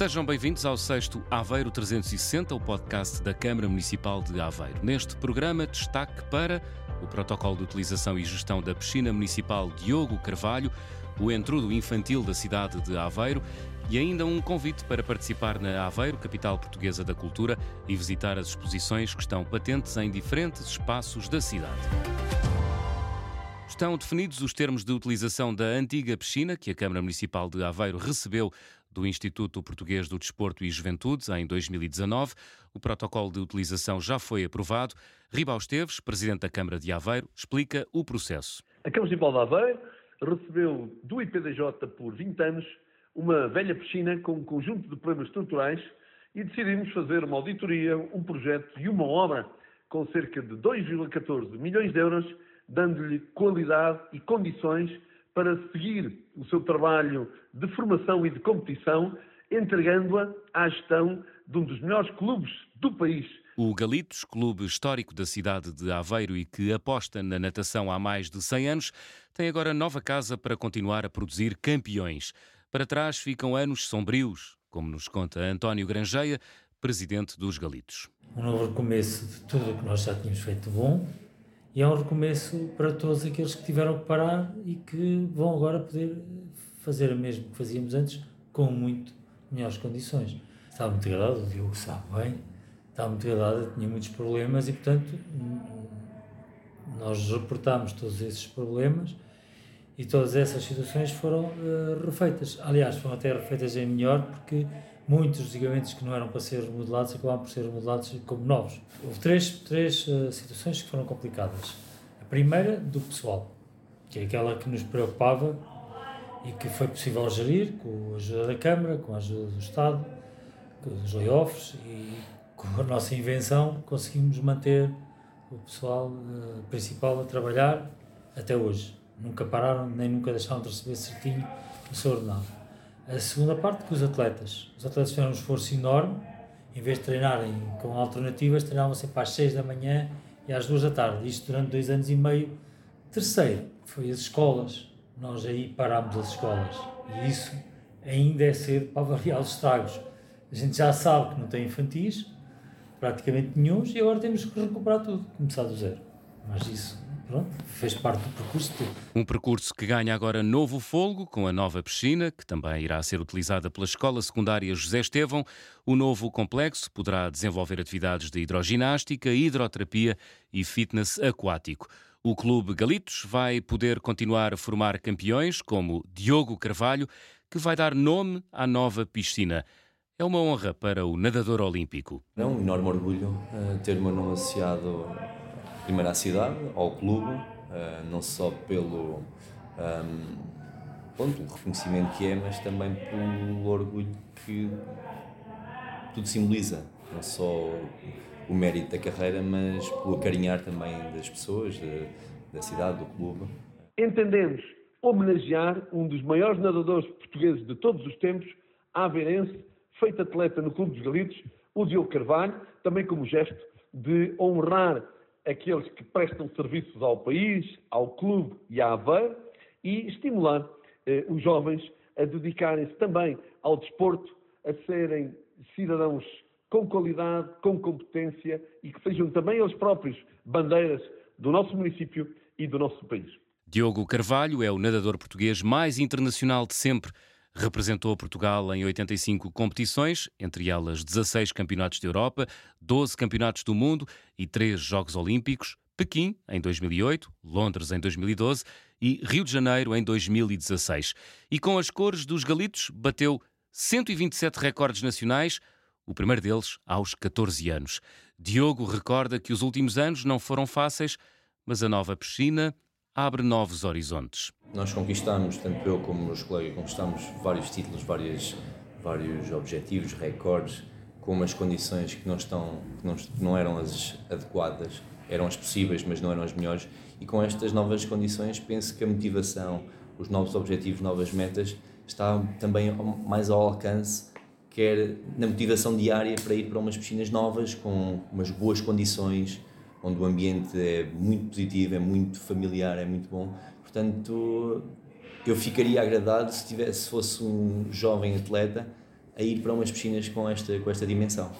Sejam bem-vindos ao sexto Aveiro 360, o podcast da Câmara Municipal de Aveiro. Neste programa, destaque para o protocolo de utilização e gestão da piscina municipal Diogo Carvalho, o entrudo infantil da cidade de Aveiro e ainda um convite para participar na Aveiro, capital portuguesa da cultura, e visitar as exposições que estão patentes em diferentes espaços da cidade. Estão definidos os termos de utilização da antiga piscina que a Câmara Municipal de Aveiro recebeu do Instituto Português do Desporto e Juventudes em 2019. O protocolo de utilização já foi aprovado. Ribal Esteves, presidente da Câmara de Aveiro, explica o processo. A Câmara Municipal de Aveiro recebeu do IPDJ por 20 anos uma velha piscina com um conjunto de problemas estruturais e decidimos fazer uma auditoria, um projeto e uma obra com cerca de 2,14 milhões de euros, dando-lhe qualidade e condições para seguir o seu trabalho de formação e de competição, entregando-a à gestão de um dos melhores clubes do país. O Galitos, clube histórico da cidade de Aveiro e que aposta na natação há mais de 100 anos, tem agora nova casa para continuar a produzir campeões. Para trás ficam anos sombrios, como nos conta António Grangeia, presidente dos Galitos. Um novo recomeço de tudo o que nós já tínhamos feito bom e é um recomeço para todos aqueles que tiveram que parar e que vão agora poder fazer o mesmo que fazíamos antes com muito melhores condições. Estava muito agradado, o Diogo sabe bem, estava muito agradado, tinha muitos problemas e, portanto, nós reportámos todos esses problemas e todas essas situações foram uh, refeitas. Aliás, foram até refeitas em melhor porque muitos dos equipamentos que não eram para ser remodelados acabaram por ser remodelados como novos. Houve três, três uh, situações que foram complicadas. A primeira, do pessoal, que é aquela que nos preocupava e que foi possível gerir com a ajuda da Câmara, com a ajuda do Estado, com os layoffs e com a nossa invenção conseguimos manter o pessoal uh, principal a trabalhar até hoje. Nunca pararam nem nunca deixaram de receber certinho o seu ordenado. A segunda parte com os atletas. Os atletas fizeram um esforço enorme, em vez de treinarem com alternativas, treinavam sempre às 6 da manhã e às 2 da tarde. Isto durante dois anos e meio. Terceiro, foi as escolas. Nós aí parámos as escolas. E isso ainda é cedo para avaliar os estragos. A gente já sabe que não tem infantis, praticamente nenhum, e agora temos que recuperar tudo, começar do zero. Mas isso pronto, fez parte do percurso. Um percurso que ganha agora novo folgo com a nova piscina, que também irá ser utilizada pela Escola Secundária José Estevão. O novo complexo poderá desenvolver atividades de hidroginástica, hidroterapia e fitness aquático. O Clube Galitos vai poder continuar a formar campeões como Diogo Carvalho, que vai dar nome à nova piscina. É uma honra para o nadador olímpico. É um enorme orgulho uh, ter o meu nome associado primeiro à cidade, ao clube, uh, não só pelo um, ehm, pronto, o reconhecimento que é, mas também pelo orgulho que tudo simboliza, não só o mérito da carreira, mas pelo acarinhar também das pessoas, de, da cidade, do clube. Entendemos homenagear um dos maiores nadadores portugueses de todos os tempos, aveirense, feito atleta no Clube dos Galitos, o Diogo Carvalho, também como gesto de honrar aqueles que prestam serviços ao país, ao clube e à Aveiro e estimular eh, os jovens a dedicarem-se também ao desporto, a serem cidadãos com qualidade, com competência e que sejam também eles próprios bandeiras do nosso município e do nosso país. Diogo Carvalho é o nadador português mais internacional de sempre. Representou Portugal em 85 competições, entre elas 16 campeonatos de Europa, 12 campeonatos do mundo e 3 Jogos Olímpicos, Pequim em 2008, Londres em 2012 e Rio de Janeiro em 2016. E com as cores dos Galitos bateu 127 recordes nacionais, o primeiro deles aos 14 anos. Diogo recorda que os últimos anos não foram fáceis, mas a nova piscina abre novos horizontes. Nós conquistamos, tanto eu como meus colegas, conquistamos vários títulos, várias, vários objetivos, recordes, com umas condições que não, estão, que não, não eram as adequadas, eram as possíveis, mas não eram as melhores. E com estas novas condições, penso que a motivação, os novos objetivos, novas metas, está também mais ao alcance, quer na motivação diária para ir para umas piscinas novas, com umas boas condições, onde o ambiente é muito positivo, é muito familiar, é muito bom. Portanto, eu ficaria agradado se, tivesse, se fosse um jovem atleta a ir para umas piscinas com esta, com esta dimensão.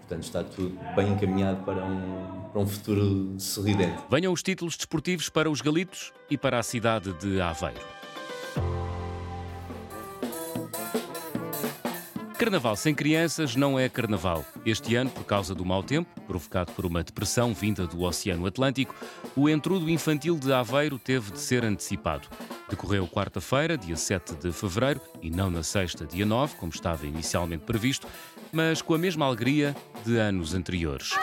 Portanto, está tudo bem encaminhado para um, para um futuro sorridente. Venham os títulos desportivos para os Galitos e para a cidade de Aveiro. Carnaval sem crianças não é carnaval. Este ano, por causa do mau tempo, provocado por uma depressão vinda do Oceano Atlântico, o entrudo infantil de Aveiro teve de ser antecipado. Decorreu quarta-feira, dia 7 de fevereiro, e não na sexta, dia 9, como estava inicialmente previsto, mas com a mesma alegria de anos anteriores.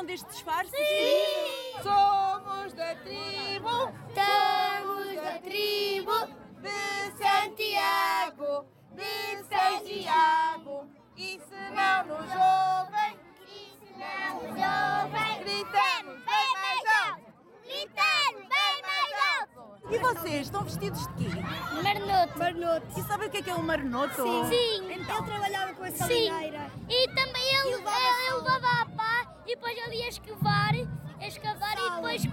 Gostaram deste disfarce? Sim! Somos da tribo Estamos da tribo de Santiago, de Santiago. E se não nos ouvem, E se não nos ouvem, gritamos bem mais alto. gritamos bem mais alto. E vocês estão vestidos de quê? Marnoto. Marnoto. E sabem o que é que é um marnoto? Sim. Então, Eu trabalhava com essa salineira. E também ele, ele levava a pá e depois ele ia escavar, escavar e depois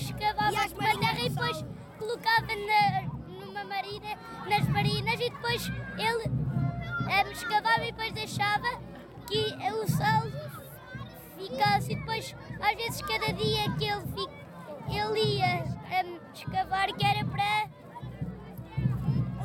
escavava a terra e depois colocava na, numa marina, nas marinas e depois ele eh, escavava e depois deixava que o sal ficasse e depois às vezes cada dia que ele, fi- ele ia eh, escavar que era para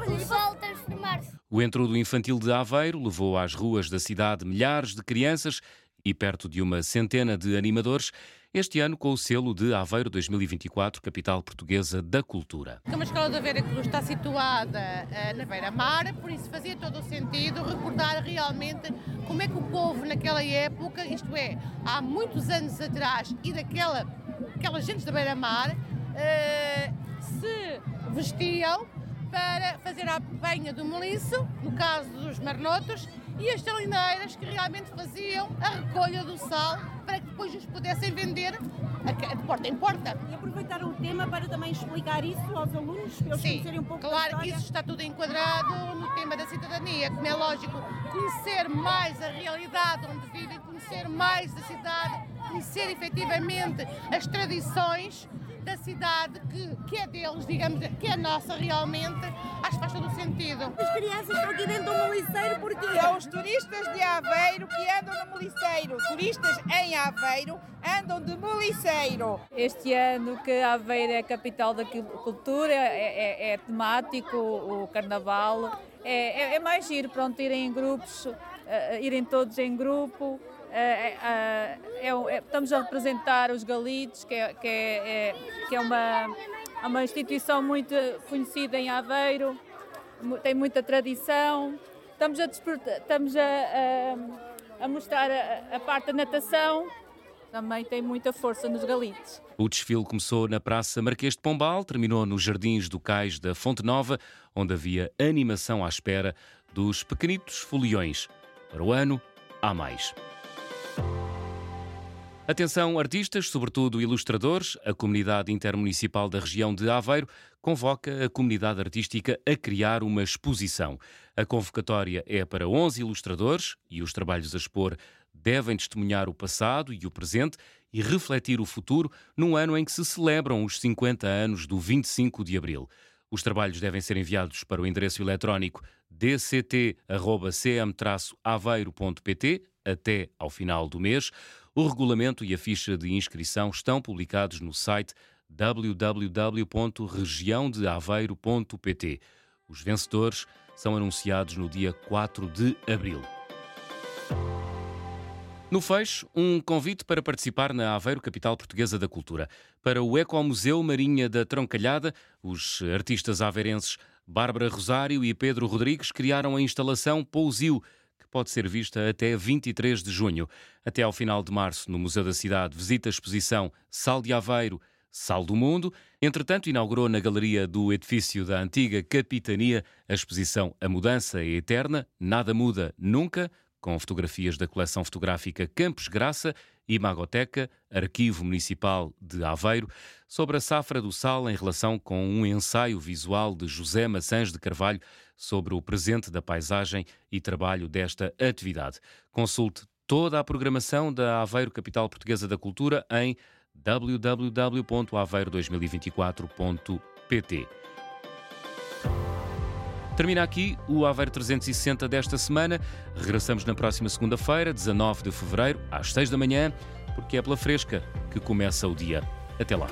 o sal transformar-se. O entrudo infantil de Aveiro levou às ruas da cidade milhares de crianças e perto de uma centena de animadores, este ano com o selo de Aveiro 2024, capital portuguesa da cultura. Como a Escola da Vera Cruz está situada eh, na beira-mar, por isso fazia todo o sentido recordar realmente como é que o povo naquela época, isto é, há muitos anos atrás, e daquela aquelas gentes da beira-mar, eh, se vestiam para fazer a apanha do meliço, no caso dos marnotos, e as salineiras que realmente faziam a recolha do sal para que depois os pudessem vender de porta em porta. E aproveitaram o tema para também explicar isso aos alunos, para eles Sim, conhecerem um pouco claro que isso está tudo enquadrado no tema da cidadania, como é lógico, conhecer mais a realidade onde vivem, conhecer mais a cidade, conhecer efetivamente as tradições da cidade que, que é deles, digamos, que é nossa realmente, acho que faz todo o sentido. As crianças estão aqui dentro do moliceiro porque São os turistas de Aveiro que andam no Moliceiro. Turistas em Aveiro andam de Moliceiro. Este ano que Aveiro é a capital da cul- cultura, é, é- é temático o carnaval, é, é- é mais giro, pronto, irem em grupos, eh, irem todos em grupo. Eh, eh, é um- é- estamos a representar os Galitos, que é, que é- é- que é uma, é uma instituição muito conhecida em Aveiro, tem muita tradição. Estamos a, estamos a, a- a mostrar a, a parte da natação, também tem muita força nos Galitos. O desfile começou na Praça Marquês de Pombal, terminou nos Jardins do Cais da Fonte Nova, onde havia animação à espera dos pequenitos foliões. Para o ano, há mais. Atenção, artistas, sobretudo ilustradores, a comunidade intermunicipal da região de Aveiro convoca a comunidade artística a criar uma exposição. A convocatória é para 11 ilustradores e os trabalhos a expor devem testemunhar o passado e o presente e refletir o futuro num ano em que se celebram os 50 anos do 25 de abril. Os trabalhos devem ser enviados para o endereço eletrónico dct.cm-aveiro.pt até ao final do mês. O regulamento e a ficha de inscrição estão publicados no site www.regiãodeaveiro.pt. Os vencedores são anunciados no dia 4 de abril. No fecho, um convite para participar na Aveiro Capital Portuguesa da Cultura. Para o Ecomuseu Marinha da Troncalhada, os artistas aveirenses Bárbara Rosário e Pedro Rodrigues criaram a instalação Pousio, que pode ser vista até 23 de junho. Até ao final de março, no Museu da Cidade, visita a exposição Sal de Aveiro, Sal do Mundo. Entretanto, inaugurou na galeria do edifício da antiga Capitania a exposição A Mudança é Eterna, Nada Muda Nunca, com fotografias da coleção fotográfica Campos Graça e Magoteca, Arquivo Municipal de Aveiro, sobre a safra do sal em relação com um ensaio visual de José Maçãs de Carvalho sobre o presente da paisagem e trabalho desta atividade. Consulte toda a programação da Aveiro Capital Portuguesa da Cultura em www.aveiro2024.pt. Termina aqui o Aveiro 360 desta semana. Regressamos na próxima segunda-feira, 19 de fevereiro, às 6 da manhã, porque é pela fresca que começa o dia. Até lá.